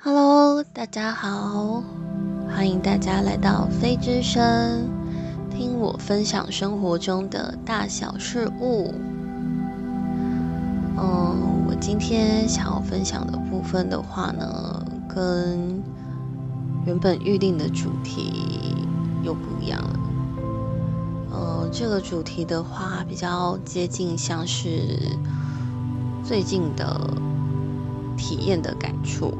Hello，大家好，欢迎大家来到飞之声，听我分享生活中的大小事物。嗯，我今天想要分享的部分的话呢，跟原本预定的主题又不一样了。呃，这个主题的话，比较接近像是最近的体验的感触。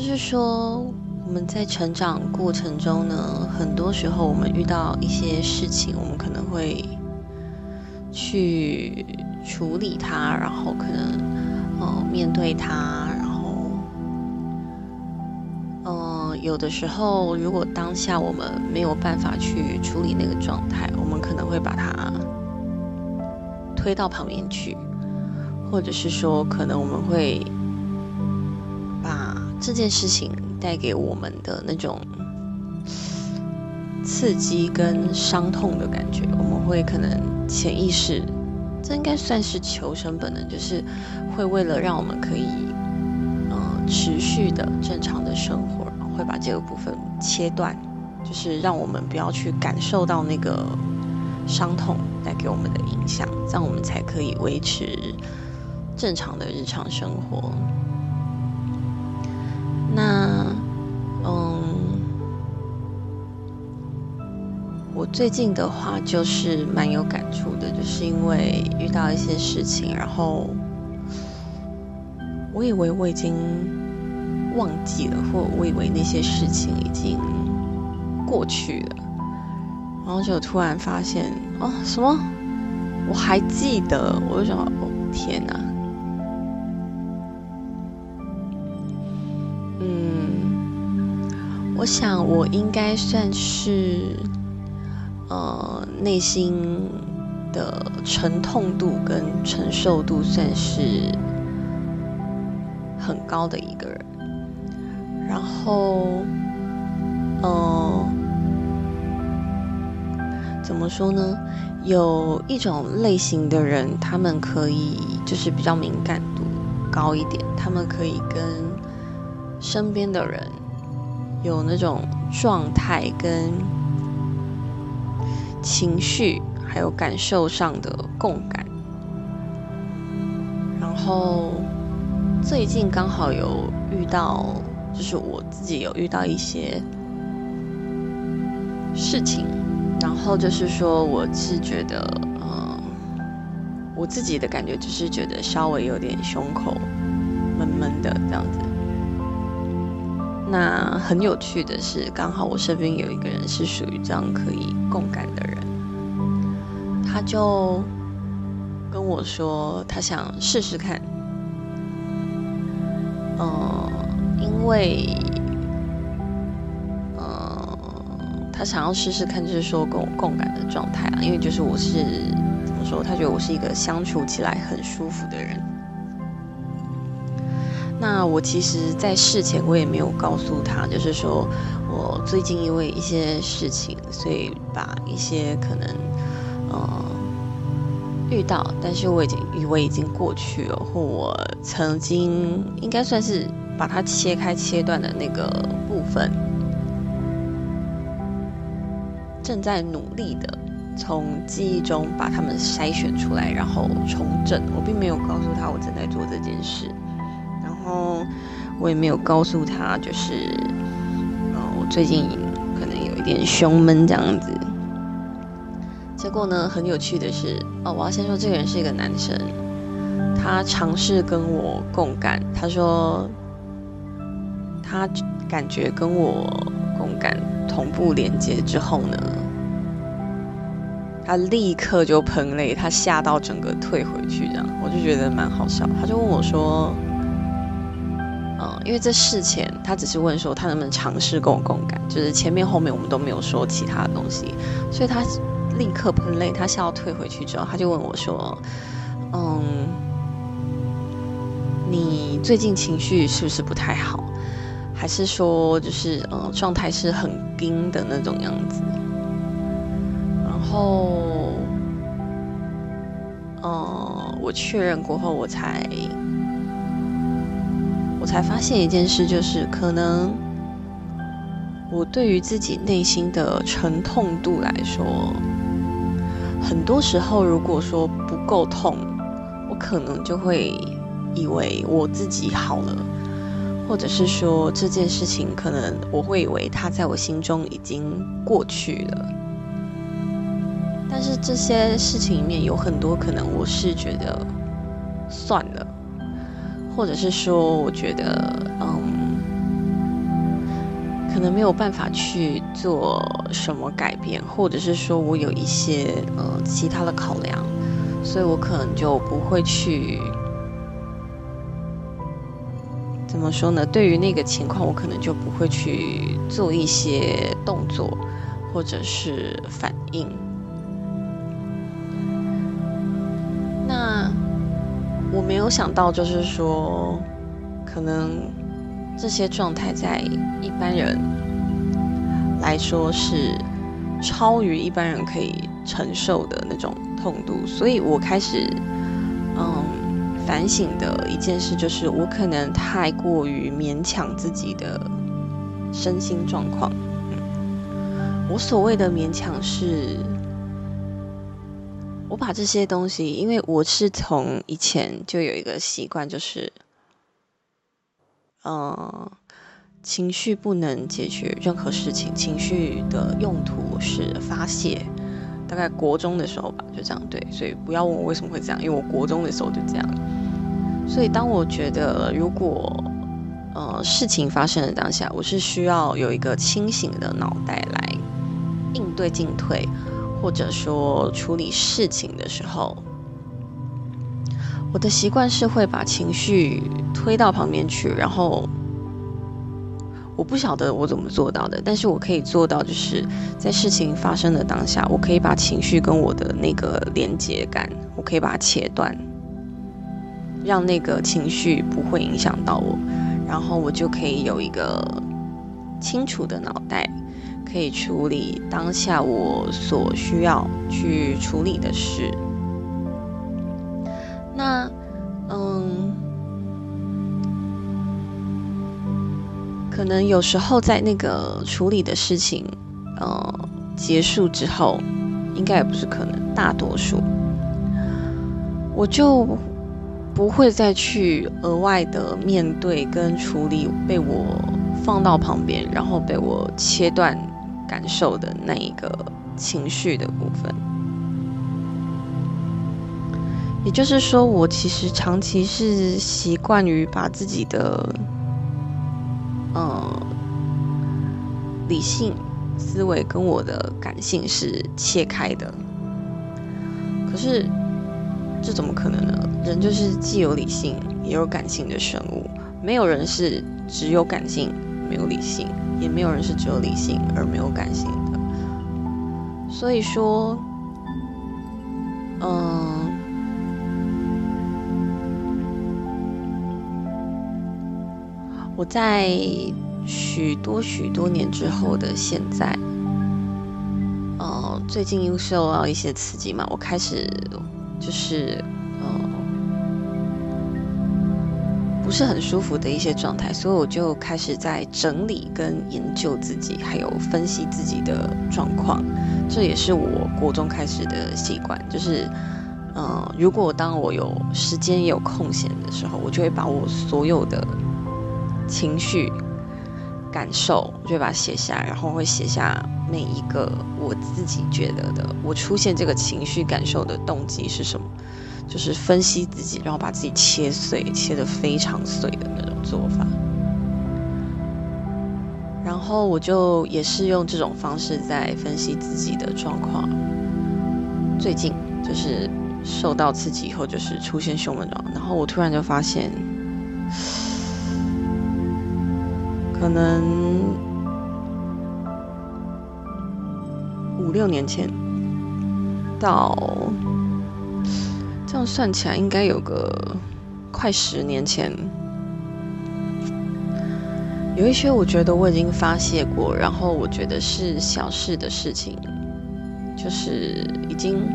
就是说，我们在成长过程中呢，很多时候我们遇到一些事情，我们可能会去处理它，然后可能呃面对它，然后呃有的时候，如果当下我们没有办法去处理那个状态，我们可能会把它推到旁边去，或者是说，可能我们会。这件事情带给我们的那种刺激跟伤痛的感觉，我们会可能潜意识，这应该算是求生本能，就是会为了让我们可以呃持续的正常的生活，会把这个部分切断，就是让我们不要去感受到那个伤痛带给我们的影响，这样我们才可以维持正常的日常生活。我最近的话就是蛮有感触的，就是因为遇到一些事情，然后我以为我已经忘记了，或我以为那些事情已经过去了，然后就突然发现，哦，什么？我还记得，我就想，哦，天哪！我想，我应该算是，呃，内心的沉痛度跟承受度算是很高的一个人。然后，嗯，怎么说呢？有一种类型的人，他们可以就是比较敏感度高一点，他们可以跟身边的人。有那种状态跟情绪，还有感受上的共感。然后最近刚好有遇到，就是我自己有遇到一些事情，然后就是说我是觉得，嗯，我自己的感觉就是觉得稍微有点胸口闷闷的这样子。那很有趣的是，刚好我身边有一个人是属于这样可以共感的人，他就跟我说，他想试试看，嗯，因为，嗯，他想要试试看，就是说跟我共感的状态啊，因为就是我是怎么说，他觉得我是一个相处起来很舒服的人。那我其实，在事前我也没有告诉他，就是说我最近因为一些事情，所以把一些可能，呃，遇到，但是我已经以为已经过去了，或我曾经应该算是把它切开切断的那个部分，正在努力的从记忆中把它们筛选出来，然后重整。我并没有告诉他我正在做这件事。哦我也没有告诉他，就是，呃，我最近可能有一点胸闷这样子。结果呢，很有趣的是，哦，我要先说这个人是一个男生，他尝试跟我共感，他说他感觉跟我共感同步连接之后呢，他立刻就喷泪，他吓到整个退回去这样，我就觉得蛮好笑，他就问我说。因为这事前他只是问说他能不能尝试跟我共感，就是前面后面我们都没有说其他的东西，所以他立刻喷泪，他笑退回去之后，他就问我说：“嗯，你最近情绪是不是不太好？还是说就是呃状态是很冰的那种样子？”然后，嗯，我确认过后，我才。我才发现一件事，就是可能我对于自己内心的沉痛度来说，很多时候如果说不够痛，我可能就会以为我自己好了，或者是说这件事情可能我会以为它在我心中已经过去了。但是这些事情里面有很多可能，我是觉得算了。或者是说，我觉得，嗯，可能没有办法去做什么改变，或者是说我有一些呃其他的考量，所以我可能就不会去，怎么说呢？对于那个情况，我可能就不会去做一些动作，或者是反应。我没有想到，就是说，可能这些状态在一般人来说是超于一般人可以承受的那种痛度，所以我开始嗯反省的一件事就是，我可能太过于勉强自己的身心状况。我所谓的勉强是。我把这些东西，因为我是从以前就有一个习惯，就是，嗯，情绪不能解决任何事情，情绪的用途是发泄。大概国中的时候吧，就这样对，所以不要问我为什么会这样，因为我国中的时候就这样。所以当我觉得如果呃事情发生的当下，我是需要有一个清醒的脑袋来应对进退。或者说处理事情的时候，我的习惯是会把情绪推到旁边去，然后我不晓得我怎么做到的，但是我可以做到，就是在事情发生的当下，我可以把情绪跟我的那个连接感，我可以把它切断，让那个情绪不会影响到我，然后我就可以有一个清楚的脑袋。可以处理当下我所需要去处理的事。那，嗯，可能有时候在那个处理的事情，呃，结束之后，应该也不是可能，大多数，我就不会再去额外的面对跟处理被我放到旁边，然后被我切断。感受的那一个情绪的部分，也就是说，我其实长期是习惯于把自己的，嗯，理性思维跟我的感性是切开的。可是，这怎么可能呢？人就是既有理性也有感性的生物，没有人是只有感性没有理性。也没有人是只有理性而没有感性的，所以说，嗯，我在许多许多年之后的现在，呃，最近又受到一些刺激嘛，我开始就是。嗯不是很舒服的一些状态，所以我就开始在整理跟研究自己，还有分析自己的状况。这也是我国中开始的习惯，就是，嗯，如果当我有时间也有空闲的时候，我就会把我所有的情绪、感受，我就会把它写下，然后会写下每一个我自己觉得的，我出现这个情绪感受的动机是什么。就是分析自己，然后把自己切碎，切得非常碎的那种做法。然后我就也是用这种方式在分析自己的状况。最近就是受到刺激以后，就是出现胸闷状，然后我突然就发现，可能五六年前到。样算起来，应该有个快十年前，有一些我觉得我已经发泄过，然后我觉得是小事的事情，就是已经，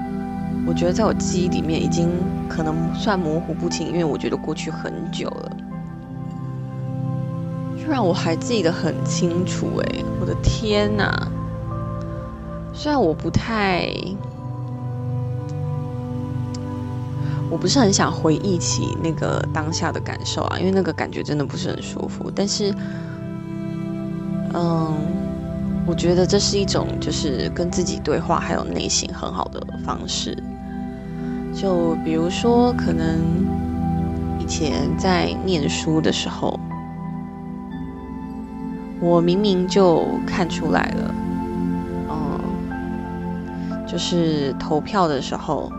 我觉得在我记忆里面已经可能算模糊不清，因为我觉得过去很久了。居然我还记得很清楚哎！我的天哪！虽然我不太，我不是很想回忆起那个当下的感受啊，因为那个感觉真的不是很舒服。但是，嗯，我觉得这是一种就是跟自己对话还有内心很好的方式。就比如说，可能以前在念书的时候。我明明就看出来了，嗯，就是投票的时候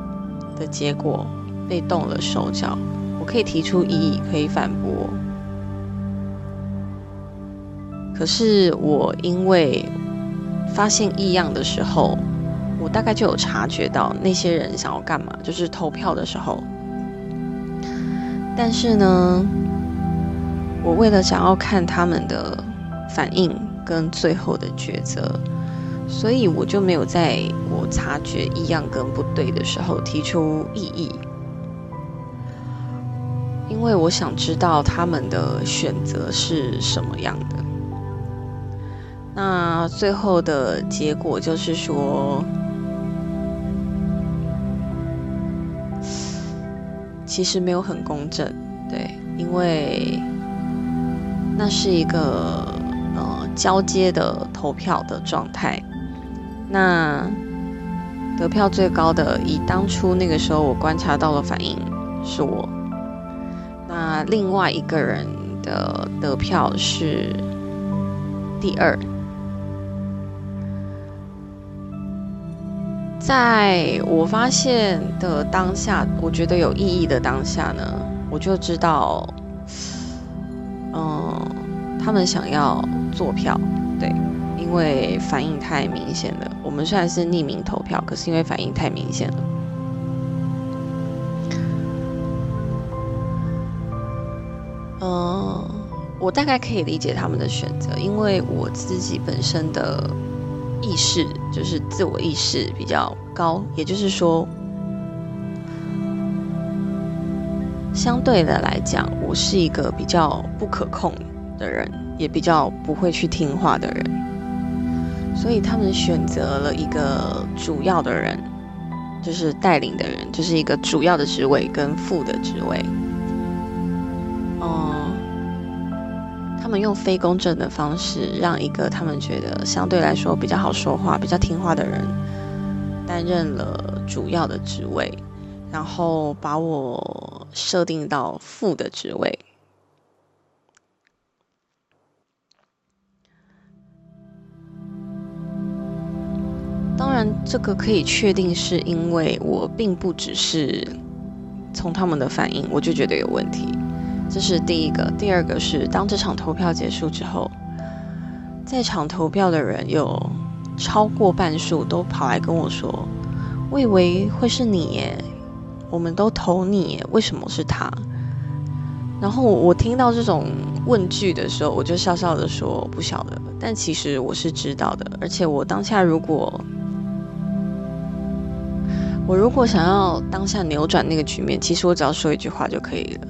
的结果被动了手脚，我可以提出异议，可以反驳。可是我因为发现异样的时候，我大概就有察觉到那些人想要干嘛，就是投票的时候。但是呢，我为了想要看他们的。反应跟最后的抉择，所以我就没有在我察觉异样跟不对的时候提出异议，因为我想知道他们的选择是什么样的。那最后的结果就是说，其实没有很公正，对，因为那是一个呃。交接的投票的状态，那得票最高的，以当初那个时候我观察到的反应是我，那另外一个人的得票是第二，在我发现的当下，我觉得有意义的当下呢，我就知道，嗯，他们想要。坐票，对，因为反应太明显了。我们虽然是匿名投票，可是因为反应太明显了。嗯，我大概可以理解他们的选择，因为我自己本身的意识就是自我意识比较高，也就是说，相对的来讲，我是一个比较不可控的人。也比较不会去听话的人，所以他们选择了一个主要的人，就是带领的人，就是一个主要的职位跟副的职位。哦，他们用非公正的方式，让一个他们觉得相对来说比较好说话、比较听话的人担任了主要的职位，然后把我设定到副的职位。当然，这个可以确定是因为我并不只是从他们的反应我就觉得有问题，这是第一个。第二个是，当这场投票结束之后，在场投票的人有超过半数都跑来跟我说：“我以为会是你耶，我们都投你耶，为什么是他？”然后我听到这种问句的时候，我就笑笑的说：“不晓得。”但其实我是知道的，而且我当下如果。我如果想要当下扭转那个局面，其实我只要说一句话就可以了，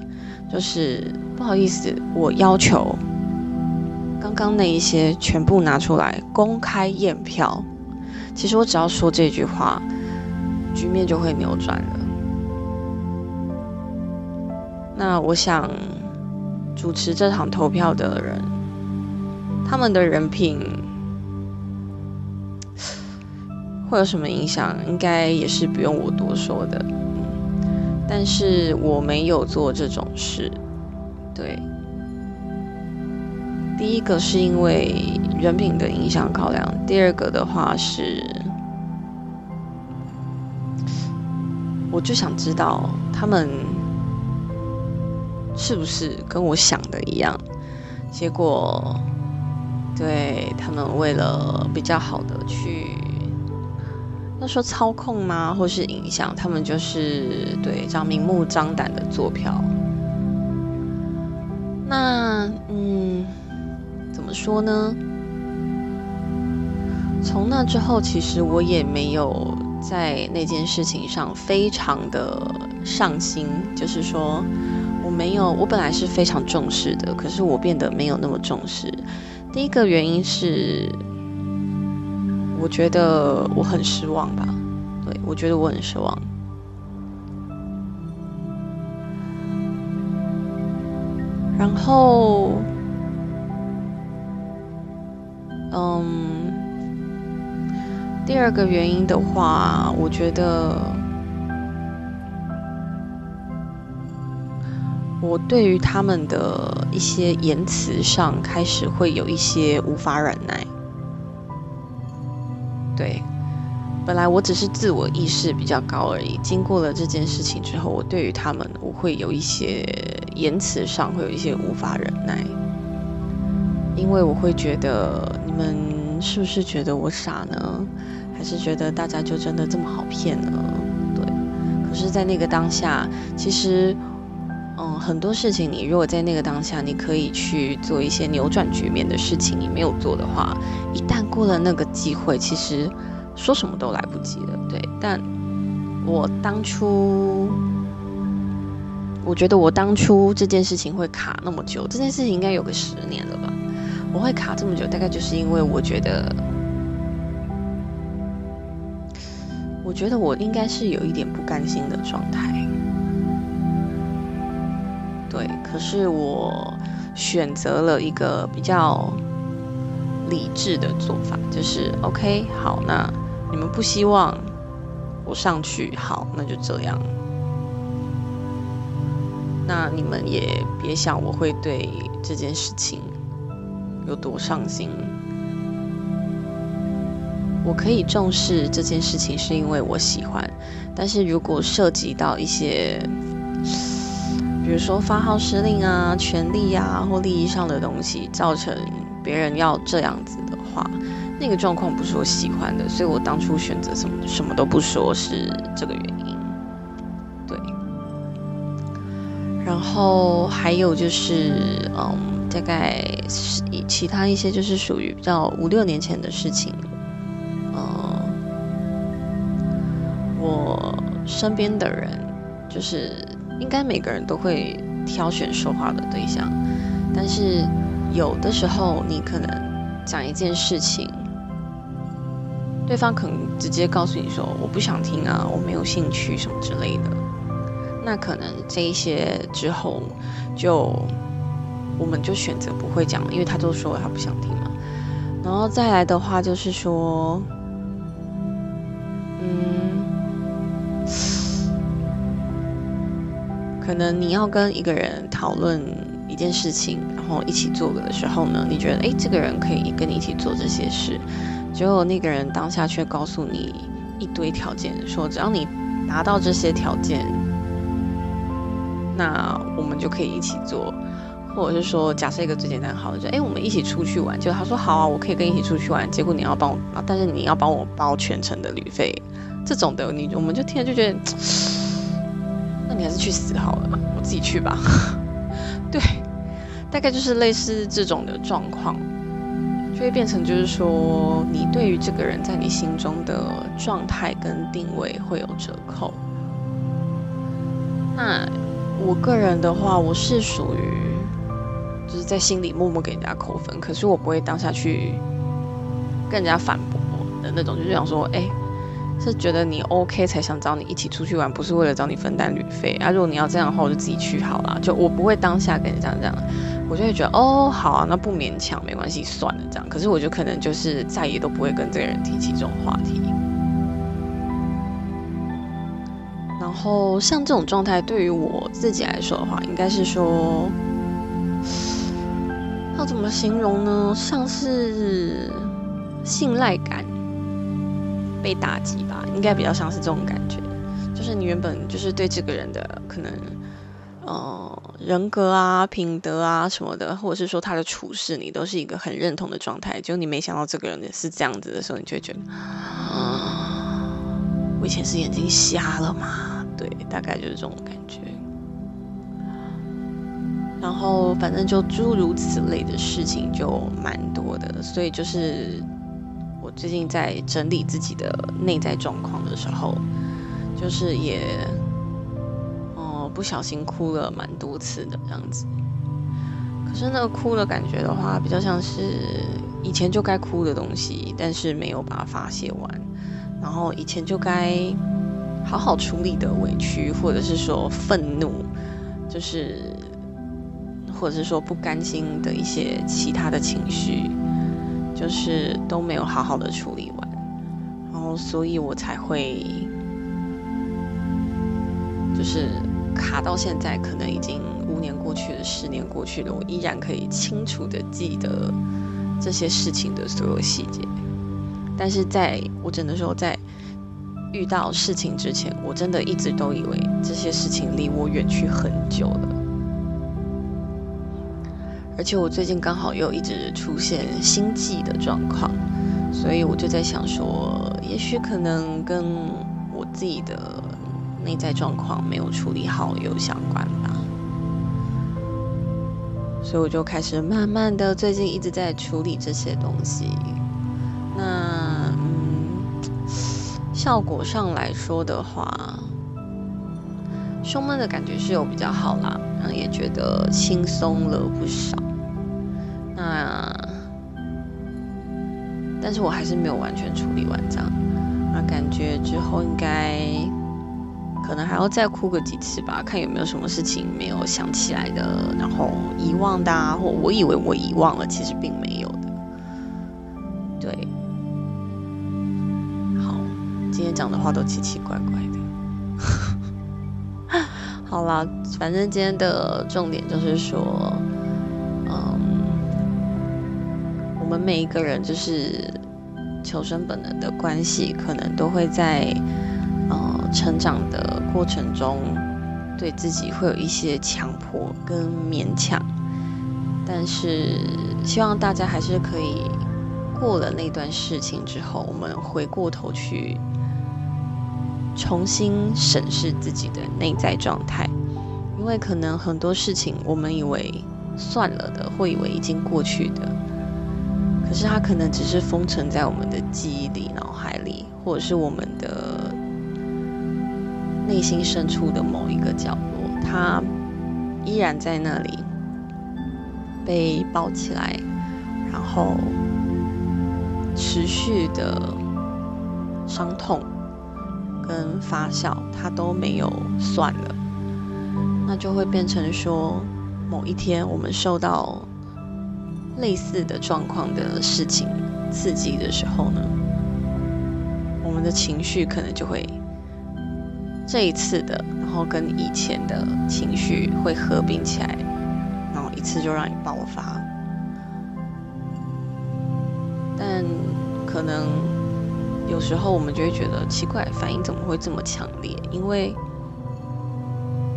就是不好意思，我要求刚刚那一些全部拿出来公开验票。其实我只要说这句话，局面就会扭转了。那我想主持这场投票的人，他们的人品。会有什么影响？应该也是不用我多说的。但是我没有做这种事。对，第一个是因为人品的影响考量，第二个的话是，我就想知道他们是不是跟我想的一样。结果，对他们为了比较好的去。要说操控吗，或是影响？他们就是对这样明目张胆的做票。那嗯，怎么说呢？从那之后，其实我也没有在那件事情上非常的上心。就是说，我没有，我本来是非常重视的，可是我变得没有那么重视。第一个原因是，我觉得我很失望吧。对，我觉得我很失望。然后，嗯，第二个原因的话，我觉得我对于他们的一些言辞上开始会有一些无法忍耐。对，本来我只是自我意识比较高而已，经过了这件事情之后，我对于他们我会有一些。言辞上会有一些无法忍耐，因为我会觉得你们是不是觉得我傻呢？还是觉得大家就真的这么好骗呢？对。可是，在那个当下，其实，嗯，很多事情你如果在那个当下，你可以去做一些扭转局面的事情，你没有做的话，一旦过了那个机会，其实说什么都来不及了。对。但我当初。我觉得我当初这件事情会卡那么久，这件事情应该有个十年了吧？我会卡这么久，大概就是因为我觉得，我觉得我应该是有一点不甘心的状态。可是我选择了一个比较理智的做法，就是 OK，好，那你们不希望我上去，好，那就这样。那你们也别想我会对这件事情有多上心。我可以重视这件事情，是因为我喜欢。但是如果涉及到一些，比如说发号施令啊、权力啊或利益上的东西，造成别人要这样子的话，那个状况不是我喜欢的。所以我当初选择什么什么都不说，是这个原因。对然后还有就是，嗯，大概是其他一些就是属于比较五六年前的事情，嗯，我身边的人就是应该每个人都会挑选说话的对象，但是有的时候你可能讲一件事情，对方可能直接告诉你说我不想听啊，我没有兴趣什么之类的。那可能这一些之后，就我们就选择不会讲，因为他都说他不想听嘛。然后再来的话，就是说，可能你要跟一个人讨论一件事情，然后一起做的时候呢，你觉得哎，这个人可以跟你一起做这些事，结果那个人当下却告诉你一堆条件，说只要你达到这些条件。那我们就可以一起做，或者是说，假设一个最简单好的，就哎，我们一起出去玩。就他说好啊，我可以跟你一起出去玩。结果你要帮我，但是你要帮我包全程的旅费，这种的，你我们就听了就觉得，你还是去死好了，我自己去吧。对，大概就是类似这种的状况，就会变成就是说，你对于这个人在你心中的状态跟定位会有折扣。那。我个人的话，我是属于就是在心里默默给人家扣分，可是我不会当下去跟人家反驳的那种，就是想说，哎，是觉得你 OK 才想找你一起出去玩，不是为了找你分担旅费啊。如果你要这样的话，我就自己去好了。就我不会当下跟你这样这样，我就会觉得，哦，好啊，那不勉强，没关系，算了这样。可是我就可能就是再也都不会跟这个人提起这种话题。然后像这种状态，对于我自己来说的话，应该是说，要怎么形容呢？像是信赖感被打击吧，应该比较像是这种感觉。就是你原本就是对这个人的可能，呃，人格啊、品德啊什么的，或者是说他的处事，你都是一个很认同的状态。就你没想到这个人是这样子的时候，你就会觉得，我以前是眼睛瞎了吗？对，大概就是这种感觉。然后反正就诸如此类的事情就蛮多的，所以就是最近在整理自己的内在状况的时候，就是也，哦，不小心哭了蛮多次的这样子。可是那个哭的感觉的话，比较像是以前就该哭的东西，但是没有把它发泄完，然后以前就该好好处理的委屈，或者是说愤怒，就是或者是说不甘心的一些其他的情绪，就是都没有好好的处理完，然后所以我才会就是卡到现在，可能已经。五年过去了，十年过去了，我依然可以清楚的记得这些事情的所有细节。但是在我只能说，在遇到事情之前，我真的一直都以为这些事情离我远去很久了。而且我最近刚好又一直出现心悸的状况，所以我就在想说，也许可能跟我自己的内在状况没有处理好有相关吧。所以我就开始慢慢的，最近一直在处理这些东西。那嗯，效果上来说的话，胸闷的感觉是有比较好啦，然后也觉得轻松了不少。但是我还是没有完全处理完这样，那感觉之后应该。可能还要再哭个几次吧，看有没有什么事情没有想起来的，然后遗忘的，啊，或我以为我遗忘了，其实并没有的。对，好，今天讲的话都奇奇怪怪的。好啦，反正今天的重点就是说，嗯，我们每一个人就是求生本能的关系，可能都会在。呃，成长的过程中，对自己会有一些强迫跟勉强，但是希望大家还是可以过了那段事情之后，我们回过头去重新审视自己的内在状态，因为可能很多事情我们以为算了的，或以为已经过去的，可是它可能只是封存在我们的记忆里、脑海里，或者是我们的。内心深处的某一个角落，它依然在那里被抱起来，然后持续的伤痛跟发酵，它都没有算了，那就会变成说，某一天我们受到类似的状况的事情刺激的时候呢，我们的情绪可能就会。这一次的，然后跟以前的情绪会合并起来，然后一次就让你爆发。但可能有时候我们就会觉得奇怪，反应怎么会这么强烈？因为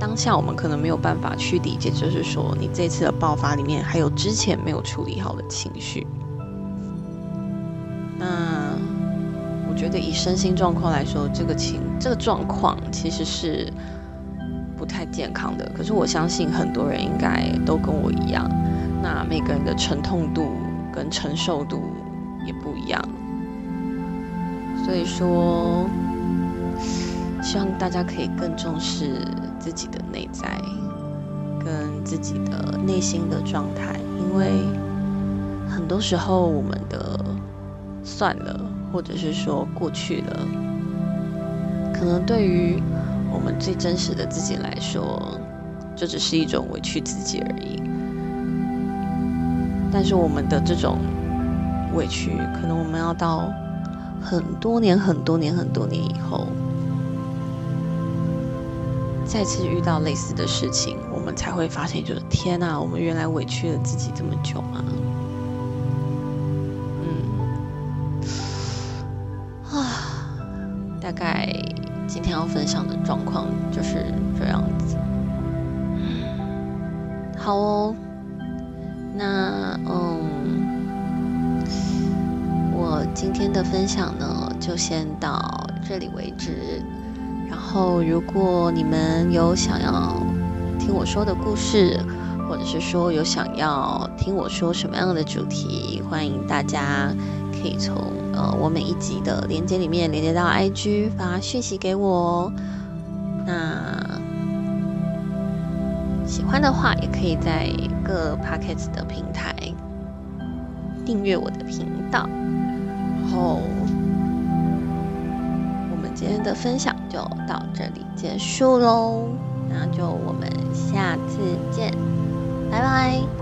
当下我们可能没有办法去理解，就是说你这次的爆发里面还有之前没有处理好的情绪。那。我觉得以身心状况来说，这个情这个状况其实是不太健康的。可是我相信很多人应该都跟我一样，那每个人的沉痛度跟承受度也不一样。所以说，希望大家可以更重视自己的内在跟自己的内心的状态，因为很多时候我们的算了。或者是说过去了，可能对于我们最真实的自己来说，就只是一种委屈自己而已。但是我们的这种委屈，可能我们要到很多年、很多年、很多年以后，再次遇到类似的事情，我们才会发现，就是天哪，我们原来委屈了自己这么久吗？大概今天要分享的状况就是这样子。好哦，那嗯，我今天的分享呢就先到这里为止。然后，如果你们有想要听我说的故事，或者是说有想要听我说什么样的主题，欢迎大家。可以从呃我每一集的连接里面连接到 IG 发讯息给我哦。那喜欢的话，也可以在各 Pockets 的平台订阅我的频道。然后，的分享就到这里结束喽。那就我们下次见，拜拜。